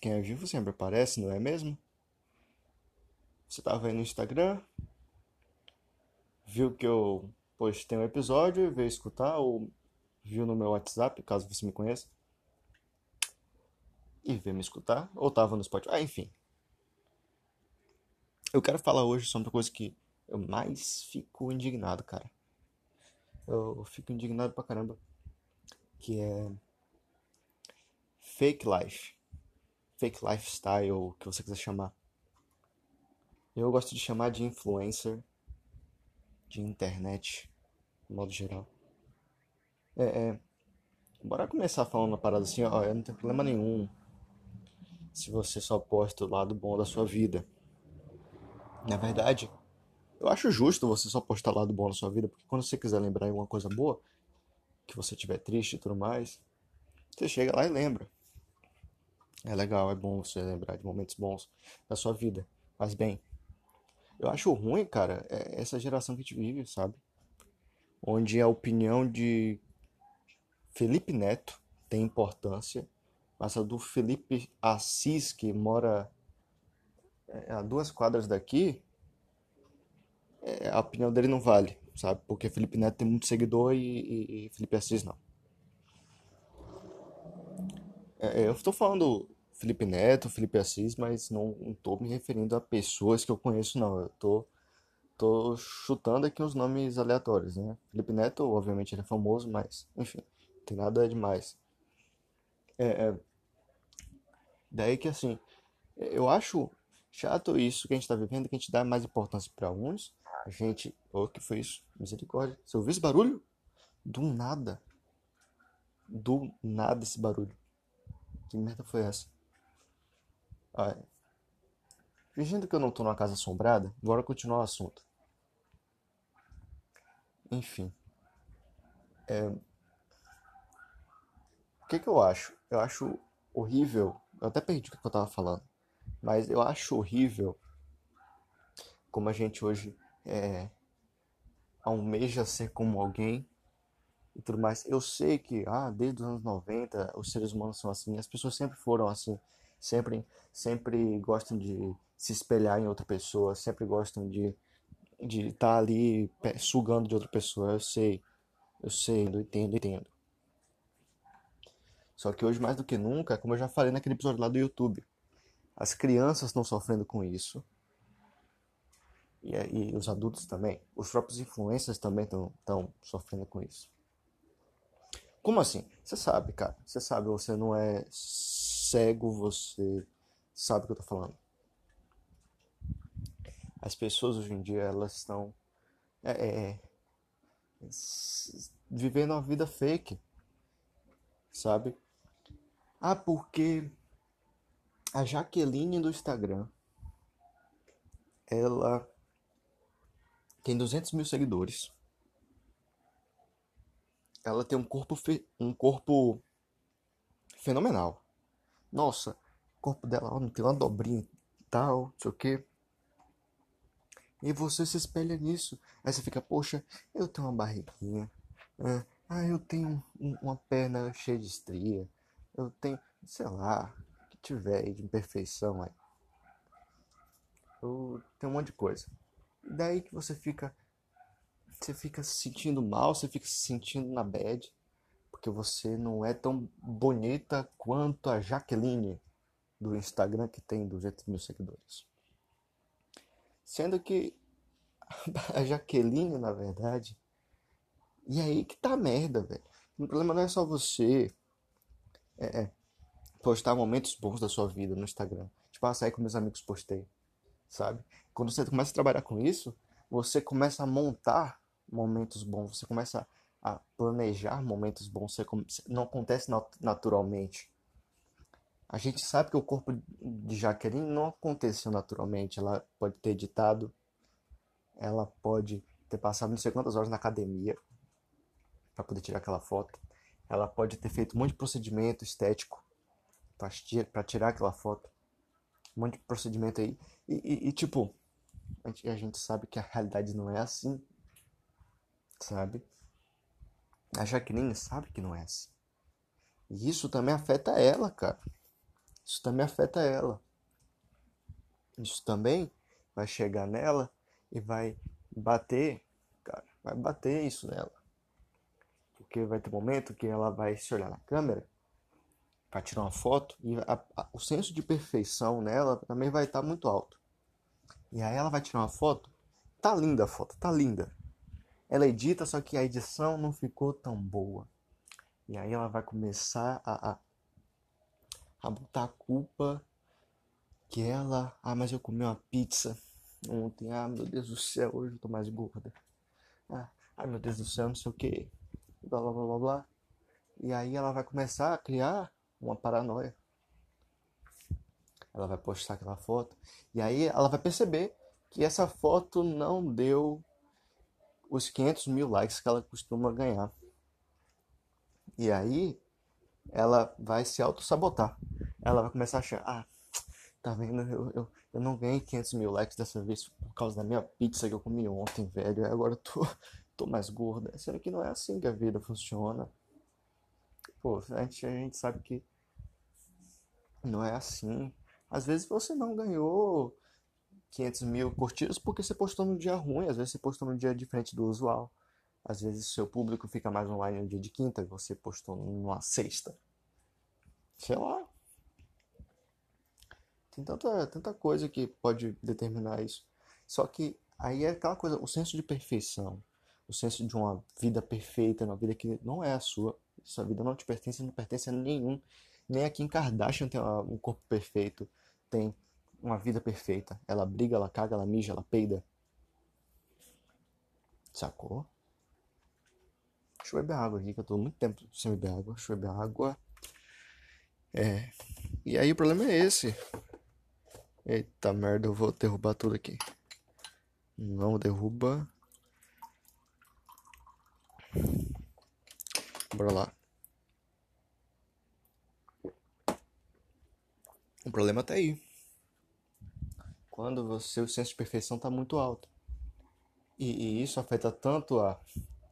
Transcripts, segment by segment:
Quem é vivo sempre aparece, não é mesmo? Você tava aí no Instagram, viu que eu postei um episódio e veio escutar, ou viu no meu WhatsApp, caso você me conheça, e veio me escutar, ou tava no Spotify, ah, enfim. Eu quero falar hoje sobre uma coisa que eu mais fico indignado, cara. Eu fico indignado pra caramba. Que é fake life. Fake lifestyle, o que você quiser chamar. Eu gosto de chamar de influencer de internet, de modo geral. É, é. Bora começar falando uma parada assim, ó, eu não tenho problema nenhum se você só posta o lado bom da sua vida. Na verdade, eu acho justo você só postar o lado bom da sua vida, porque quando você quiser lembrar alguma coisa boa, que você estiver triste e tudo mais, você chega lá e lembra. É legal, é bom você lembrar de momentos bons da sua vida. Mas bem, eu acho ruim, cara, é essa geração que a gente vive, sabe? Onde a opinião de Felipe Neto tem importância, mas a do Felipe Assis, que mora é, a duas quadras daqui, é, a opinião dele não vale, sabe? Porque Felipe Neto tem muito seguidor e, e, e Felipe Assis não. É, eu estou falando Felipe Neto, Felipe Assis, mas não estou me referindo a pessoas que eu conheço, não. Eu tô, tô chutando aqui uns nomes aleatórios, né? Felipe Neto, obviamente, ele é famoso, mas, enfim, não tem nada demais. É, é, daí que, assim, eu acho chato isso que a gente está vivendo, que a gente dá mais importância para uns. A gente. O oh, que foi isso? Misericórdia. Você ouviu esse barulho? Do nada. Do nada esse barulho. Que merda foi essa? Olha, fingindo que eu não tô numa casa assombrada, bora continuar o assunto. Enfim. É... O que que eu acho? Eu acho horrível. Eu até perdi o que eu tava falando. Mas eu acho horrível como a gente hoje é, almeja ser como alguém e tudo mais. Eu sei que, ah, desde os anos 90, os seres humanos são assim, as pessoas sempre foram assim sempre, sempre gostam de se espelhar em outra pessoa, sempre gostam de de estar tá ali sugando de outra pessoa. Eu sei, eu sei, eu entendo, eu entendo. Só que hoje mais do que nunca, como eu já falei naquele episódio lá do YouTube, as crianças estão sofrendo com isso. E, e os adultos também. Os próprios influencers também estão sofrendo com isso. Como assim? Você sabe, cara. Você sabe, você não é cego, você sabe o que eu tô falando. As pessoas hoje em dia, elas estão é, é, é vivendo uma vida fake, sabe? Ah, porque a Jaqueline do Instagram, ela tem 200 mil seguidores. Ela tem um corpo, um corpo fenomenal nossa, o corpo dela ó, não tem uma dobrinha e tal, não sei o que. E você se espelha nisso. Aí você fica, poxa, eu tenho uma barriguinha. É, ah, eu tenho um, uma perna cheia de estria. Eu tenho, sei lá, que tiver aí de imperfeição aí. Eu tenho um monte de coisa. Daí que você fica. Você fica se sentindo mal, você fica se sentindo na bad porque você não é tão bonita quanto a Jaqueline do Instagram que tem 200 mil seguidores. Sendo que a Jaqueline, na verdade, e aí que tá a merda, velho. O problema não é só você é, é, postar momentos bons da sua vida no Instagram. Tipo, ah, sair com meus amigos postei, sabe? Quando você começa a trabalhar com isso, você começa a montar momentos bons, você começa a planejar momentos bons não acontece naturalmente. A gente sabe que o corpo de Jaqueline não aconteceu naturalmente. Ela pode ter editado, ela pode ter passado não sei quantas horas na academia para poder tirar aquela foto. Ela pode ter feito um monte de procedimento estético para tirar aquela foto. Um monte de procedimento aí. E, e, e tipo, a gente sabe que a realidade não é assim. Sabe? A Jaqueline sabe que não é assim. E isso também afeta ela, cara. Isso também afeta ela. Isso também vai chegar nela e vai bater, cara, vai bater isso nela. Porque vai ter momento que ela vai se olhar na câmera para tirar uma foto e a, a, o senso de perfeição nela também vai estar tá muito alto. E aí ela vai tirar uma foto, tá linda a foto, tá linda. Ela edita, só que a edição não ficou tão boa. E aí ela vai começar a, a, a botar a culpa que ela. Ah, mas eu comi uma pizza ontem. Ah, meu Deus do céu, hoje eu tô mais gorda. Ah, meu Deus do céu, não sei o que. Blá blá blá blá. E aí ela vai começar a criar uma paranoia. Ela vai postar aquela foto. E aí ela vai perceber que essa foto não deu os 500 mil likes que ela costuma ganhar. E aí ela vai se auto-sabotar. Ela vai começar a achar, ah, tá vendo, eu, eu, eu não ganhei 500 mil likes dessa vez por causa da minha pizza que eu comi ontem, velho. Agora eu tô, tô mais gorda. Sendo que não é assim que a vida funciona. Pô, a gente, a gente sabe que não é assim. Às vezes você não ganhou 500 mil curtidas porque você postou no dia ruim, às vezes você postou no dia diferente do usual. Às vezes seu público fica mais online no dia de quinta e você postou numa sexta. Sei lá. Tem tanta, tanta coisa que pode determinar isso. Só que aí é aquela coisa, o senso de perfeição, o senso de uma vida perfeita, uma vida que não é a sua. Sua vida não te pertence, não pertence a nenhum. Nem a Kim Kardashian tem um corpo perfeito, tem uma vida perfeita. Ela briga, ela caga, ela mija, ela peida. Sacou? Deixa eu beber água aqui, que eu tô muito tempo sem beber água. Deixa eu beber água. É. E aí o problema é esse. Eita merda, eu vou derrubar tudo aqui. Não derruba. Bora lá. O problema tá aí. Quando você, o senso de perfeição tá muito alto. E, e isso afeta tanto a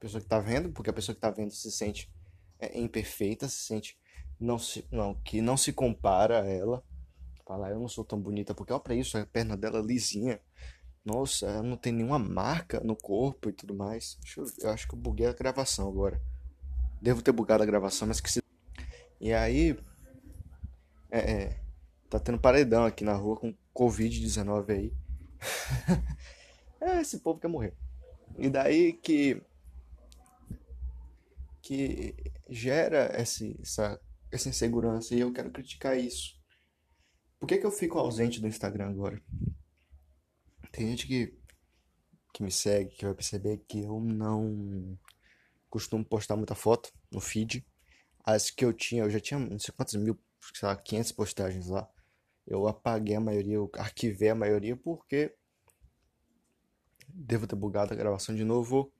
pessoa que tá vendo, porque a pessoa que tá vendo se sente é, imperfeita, se sente não se, não, que não se compara a ela Falar, eu não sou tão bonita, porque olha pra isso, a perna dela lisinha. Nossa, ela não tem nenhuma marca no corpo e tudo mais. Eu, eu, acho que eu buguei a gravação agora. Devo ter bugado a gravação, mas esqueci. E aí. É, é, tá tendo paredão aqui na rua com Covid-19 aí. é, esse povo quer morrer. E daí que. Que gera esse, essa, essa insegurança. E eu quero criticar isso. Por que, que eu fico ausente do Instagram agora? Tem gente que, que me segue, que vai perceber que eu não costumo postar muita foto no feed. As que eu tinha, eu já tinha não sei quantos mil, sei lá, 500 postagens lá. Eu apaguei a maioria, eu arquivei a maioria porque devo ter bugado a gravação de novo.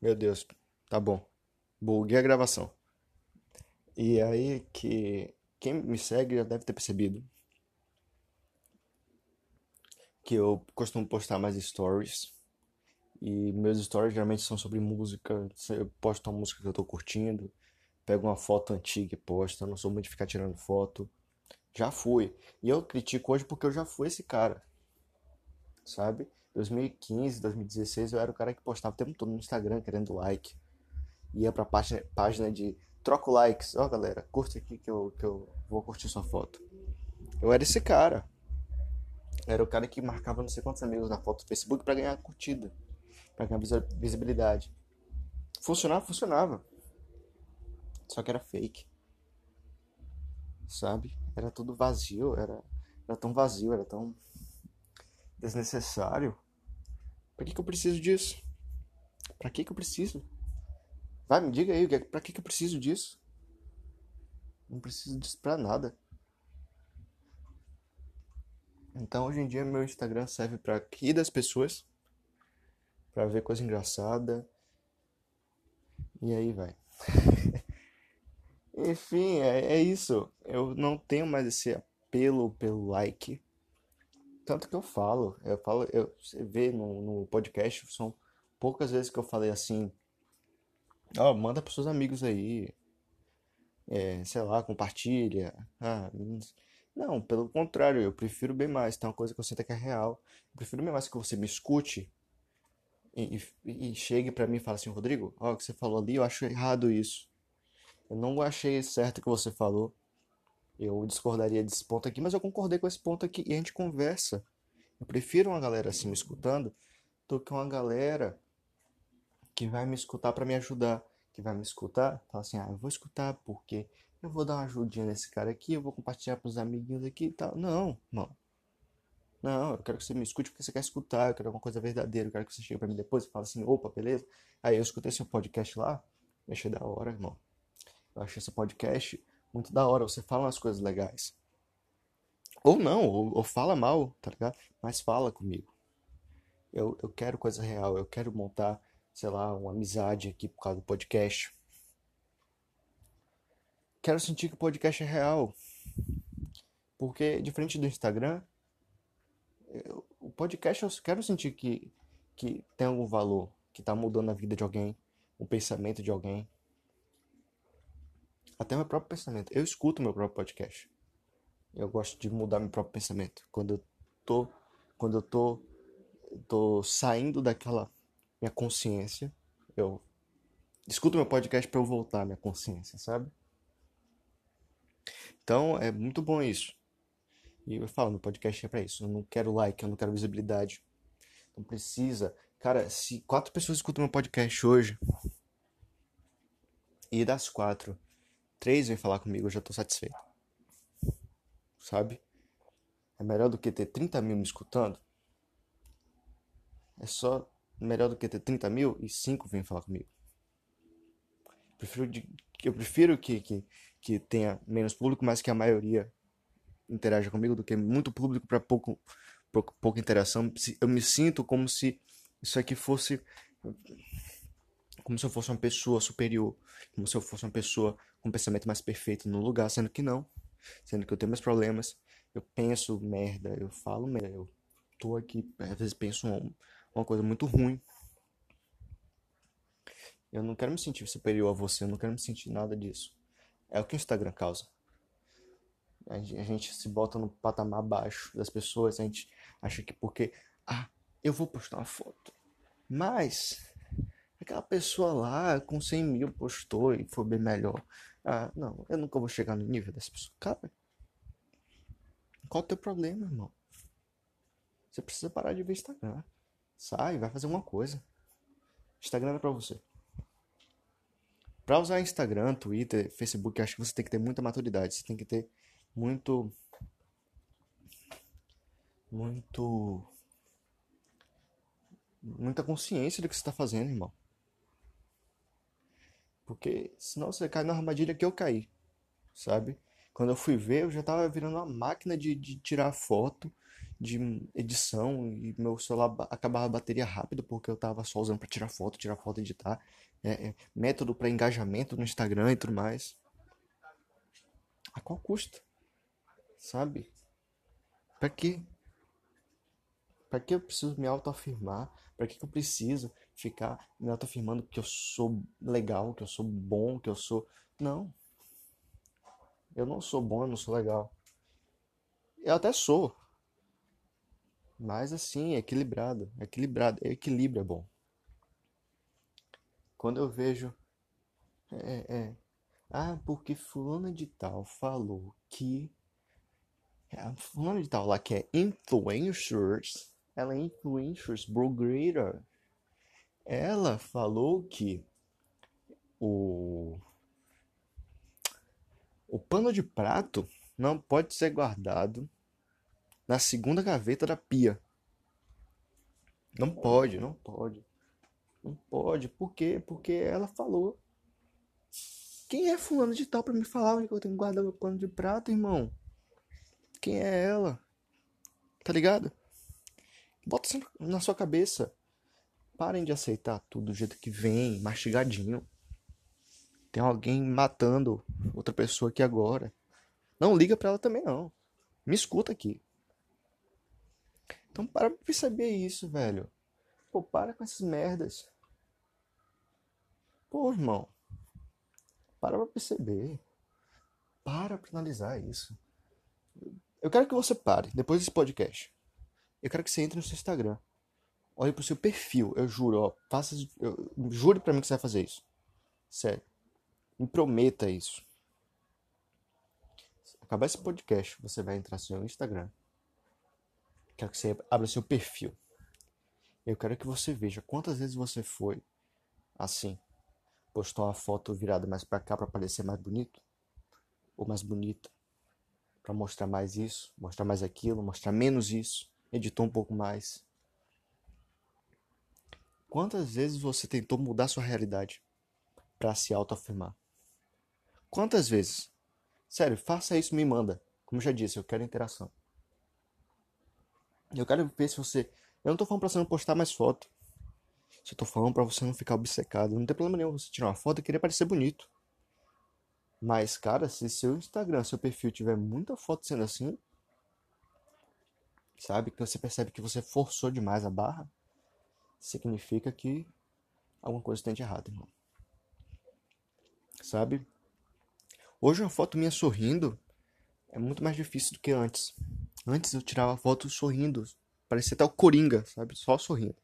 Meu Deus, tá bom. Buguei a gravação. E aí que quem me segue já deve ter percebido que eu costumo postar mais stories. E meus stories geralmente são sobre música. Eu posto uma música que eu tô curtindo, pego uma foto antiga e posto. Eu não sou muito de ficar tirando foto. Já fui. E eu critico hoje porque eu já fui esse cara. Sabe? 2015, 2016 eu era o cara que postava o tempo todo no Instagram querendo like. Ia pra página, página de troco likes. Ó, oh, galera, curte aqui que eu, que eu vou curtir sua foto. Eu era esse cara. Era o cara que marcava não sei quantos amigos na foto do Facebook para ganhar curtida, para ganhar visibilidade. Funcionava, funcionava. Só que era fake. Sabe? Era tudo vazio, era, era tão vazio, era tão desnecessário. Pra que, que eu preciso disso? Pra que, que eu preciso? Vai, me diga aí, pra que, que eu preciso disso? Não preciso disso pra nada. Então hoje em dia meu Instagram serve para rir das pessoas, para ver coisa engraçada. E aí vai. Enfim, é, é, isso. Eu não tenho mais esse apelo pelo like. Tanto que eu falo, eu falo, eu, você vê no, no podcast, são poucas vezes que eu falei assim, ó, oh, manda pros seus amigos aí. é, sei lá, compartilha. Ah, não, pelo contrário, eu prefiro bem mais. Tem uma coisa que eu sinto que é real. Eu prefiro bem mais que você me escute e, e, e chegue para mim e fale assim, Rodrigo, ó, o que você falou ali, eu acho errado isso. Eu não achei certo o que você falou. Eu discordaria desse ponto aqui, mas eu concordei com esse ponto aqui e a gente conversa. Eu prefiro uma galera assim me escutando do que uma galera que vai me escutar para me ajudar, que vai me escutar, fala assim: "Ah, eu vou escutar porque eu vou dar uma ajudinha nesse cara aqui, eu vou compartilhar pros amiguinhos aqui e tal". Não, não. Não, eu quero que você me escute porque você quer escutar, eu quero alguma coisa verdadeira, eu quero que você chegue para mim depois e fale assim: "Opa, beleza?". Aí eu escutei seu podcast lá, achei da hora, irmão. Eu achei esse podcast muito da hora, você fala umas coisas legais. Ou não, ou, ou fala mal, tá ligado? Mas fala comigo. Eu, eu quero coisa real, eu quero montar, sei lá, uma amizade aqui por causa do podcast. Quero sentir que o podcast é real. Porque, diferente do Instagram, eu, o podcast eu quero sentir que, que tem algum valor, que tá mudando a vida de alguém, o pensamento de alguém. Até meu próprio pensamento. Eu escuto meu próprio podcast. Eu gosto de mudar meu próprio pensamento. Quando eu tô, quando eu tô, tô saindo daquela minha consciência, eu escuto meu podcast para eu voltar à minha consciência, sabe? Então é muito bom isso. E eu falo, meu podcast é para isso. Eu não quero like, eu não quero visibilidade. Não precisa. Cara, se quatro pessoas escutam meu podcast hoje, e das quatro, três vêm falar comigo, eu já tô satisfeito sabe? É melhor do que ter 30 mil me escutando. É só melhor do que ter 30 mil e 5 vêm falar comigo. Eu prefiro, de, eu prefiro que, que, que tenha menos público, mas que a maioria interaja comigo do que muito público para pouco, pouco, pouca interação. Eu me sinto como se isso aqui fosse. Como se eu fosse uma pessoa superior. Como se eu fosse uma pessoa um pensamento mais perfeito no lugar, sendo que não sendo que eu tenho meus problemas, eu penso merda, eu falo merda, eu tô aqui, às vezes penso uma, uma coisa muito ruim. Eu não quero me sentir superior a você, eu não quero me sentir nada disso. É o que o Instagram causa. A gente se bota no patamar baixo das pessoas, a gente acha que porque, ah, eu vou postar uma foto. Mas, aquela pessoa lá com 100 mil postou e foi bem melhor. Ah, não, eu nunca vou chegar no nível dessa pessoa. Cara, qual o teu problema, irmão? Você precisa parar de ver Instagram. Sai, vai fazer uma coisa. Instagram é pra você. Pra usar Instagram, Twitter, Facebook, acho que você tem que ter muita maturidade. Você tem que ter muito. Muito. Muita consciência do que você está fazendo, irmão. Porque senão você cai na armadilha que eu caí, sabe? Quando eu fui ver, eu já tava virando uma máquina de, de tirar foto, de edição, e meu celular acabava a bateria rápido, porque eu tava só usando para tirar foto, tirar foto, editar. É, é, método para engajamento no Instagram e tudo mais. A qual custo? Sabe? Pra quê? Pra que eu preciso me autoafirmar? Pra que, que eu preciso ficar me autoafirmando que eu sou legal, que eu sou bom, que eu sou. Não. Eu não sou bom, eu não sou legal. Eu até sou. Mas assim, é equilibrado. É equilibrado. É equilíbrio é bom. Quando eu vejo. É, é. Ah, porque fulano de tal falou que. Fulano de tal lá que é influencers. Ela é influencers, blogueira ela falou que o, o pano de prato não pode ser guardado na segunda gaveta da pia. Não pode, não pode. Não pode. Por quê? Porque ela falou. Quem é fulano de tal para me falar onde eu tenho que guardar meu pano de prato, irmão? Quem é ela? Tá ligado? Bota na sua cabeça. Parem de aceitar tudo do jeito que vem, mastigadinho. Tem alguém matando outra pessoa aqui agora. Não liga pra ela também, não. Me escuta aqui. Então para pra perceber isso, velho. Pô, para com essas merdas. Pô, irmão. Para pra perceber. para pra analisar isso. Eu quero que você pare, depois desse podcast. Eu quero que você entre no seu Instagram. Olhe pro seu perfil, eu juro, ó. Faça, eu, jure pra mim que você vai fazer isso. Sério. Me prometa isso. Acabar esse podcast, você vai entrar no seu Instagram. Quero que você abra seu perfil. Eu quero que você veja quantas vezes você foi assim. Postou uma foto virada mais para cá para parecer mais bonito ou mais bonita. Para mostrar mais isso, mostrar mais aquilo, mostrar menos isso. Editou um pouco mais. Quantas vezes você tentou mudar sua realidade para se autoafirmar? Quantas vezes? Sério, faça isso, me manda. Como já disse, eu quero interação. Eu quero ver se você. Eu não tô falando pra você não postar mais foto. Eu tô falando pra você não ficar obcecado. Não tem problema nenhum você tirar uma foto e querer parecer bonito. Mas, cara, se seu Instagram, seu perfil tiver muita foto sendo assim, sabe? Que você percebe que você forçou demais a barra, significa que alguma coisa está de errado, irmão. Sabe? Hoje uma foto minha sorrindo é muito mais difícil do que antes. Antes eu tirava foto sorrindo, parecia o Coringa, sabe? Só sorrindo.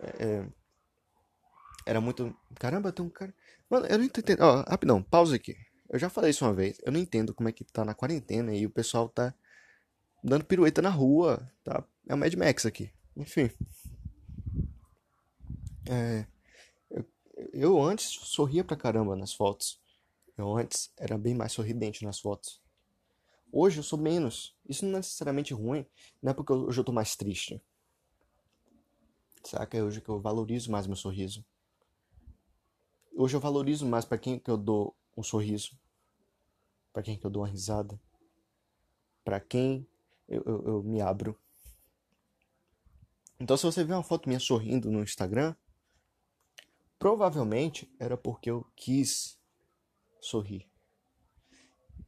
É, é era muito. Caramba, tem um cara. Mano, eu não entendo. Ó, rapidão, pausa aqui. Eu já falei isso uma vez. Eu não entendo como é que tá na quarentena e o pessoal tá dando pirueta na rua, tá? É o Mad Max aqui. Enfim. É, eu, eu antes sorria pra caramba nas fotos. Eu antes era bem mais sorridente nas fotos. Hoje eu sou menos. Isso não é necessariamente ruim. Não é porque hoje eu tô mais triste. Saca? É hoje que eu valorizo mais meu sorriso. Hoje eu valorizo mais para quem que eu dou um sorriso. para quem que eu dou uma risada. para quem eu, eu, eu me abro. Então, se você vê uma foto minha sorrindo no Instagram, provavelmente era porque eu quis sorrir.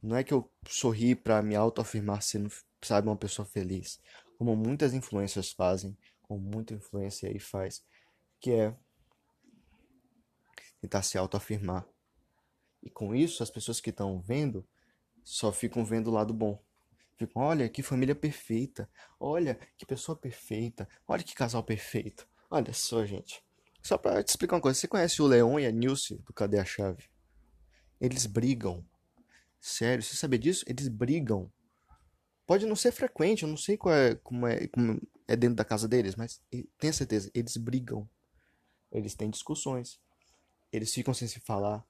Não é que eu sorri para me autoafirmar sendo, sabe, uma pessoa feliz, como muitas influências fazem, como muita influência aí faz, que é tentar se autoafirmar. E com isso, as pessoas que estão vendo só ficam vendo o lado bom. Ficam, olha que família perfeita. Olha que pessoa perfeita. Olha que casal perfeito. Olha só, gente. Só pra te explicar uma coisa. Você conhece o Leon e a Nilce do Cadê a Chave? Eles brigam. Sério, você sabia disso? Eles brigam. Pode não ser frequente, eu não sei qual é, como, é, como é dentro da casa deles, mas tenha certeza, eles brigam. Eles têm discussões. Eles ficam sem se falar.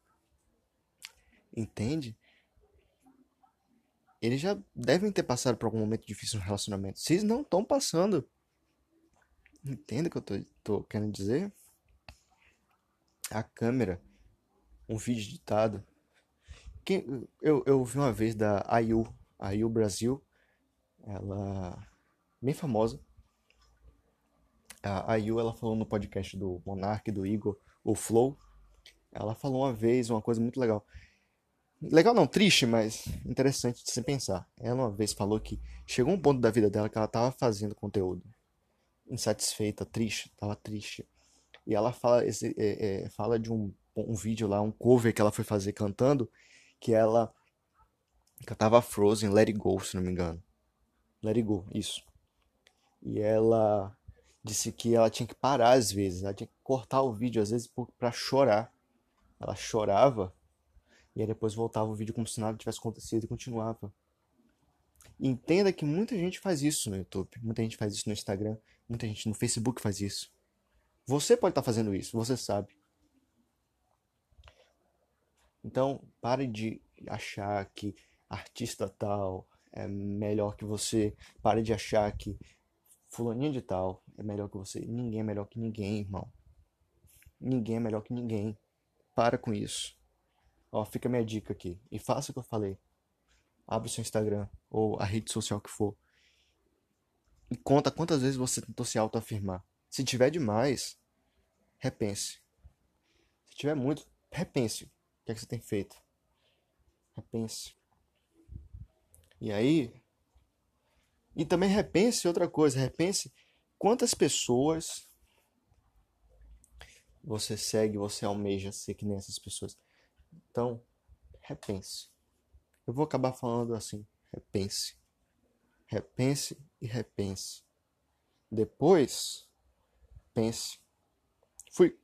Entende? Eles já devem ter passado por algum momento difícil no relacionamento. Vocês não estão passando. Entenda o que eu tô, tô, querendo dizer? A câmera, um vídeo editado. Quem, eu, eu vi uma vez da IU, a IU Brasil, ela bem famosa. A IU ela falou no podcast do Monark, do Igor, o Flow. Ela falou uma vez uma coisa muito legal. Legal não, triste, mas interessante de se pensar. Ela uma vez falou que chegou um ponto da vida dela que ela estava fazendo conteúdo insatisfeita, triste, estava triste. E ela fala, esse, é, é, fala de um, um vídeo lá, um cover que ela foi fazer cantando, que ela cantava Frozen, Let It Go, se não me engano. Let It Go, isso. E ela disse que ela tinha que parar às vezes, ela tinha que cortar o vídeo às vezes para chorar. Ela chorava e aí depois voltava o vídeo como se nada tivesse acontecido e continuava. Entenda que muita gente faz isso no YouTube, muita gente faz isso no Instagram, muita gente no Facebook faz isso. Você pode estar fazendo isso, você sabe. Então, pare de achar que artista tal é melhor que você. Pare de achar que fulaninha de tal é melhor que você. Ninguém é melhor que ninguém, irmão. Ninguém é melhor que ninguém. Para com isso. Ó, fica a minha dica aqui. E faça o que eu falei. Abre o seu Instagram ou a rede social que for. E conta quantas vezes você tentou se autoafirmar. Se tiver demais, repense. Se tiver muito, repense. O que é que você tem feito? Repense. E aí. E também repense outra coisa. Repense quantas pessoas você segue, você almeja ser que nem essas pessoas. Então, repense. Eu vou acabar falando assim: repense, repense e repense. Depois, pense. Fui.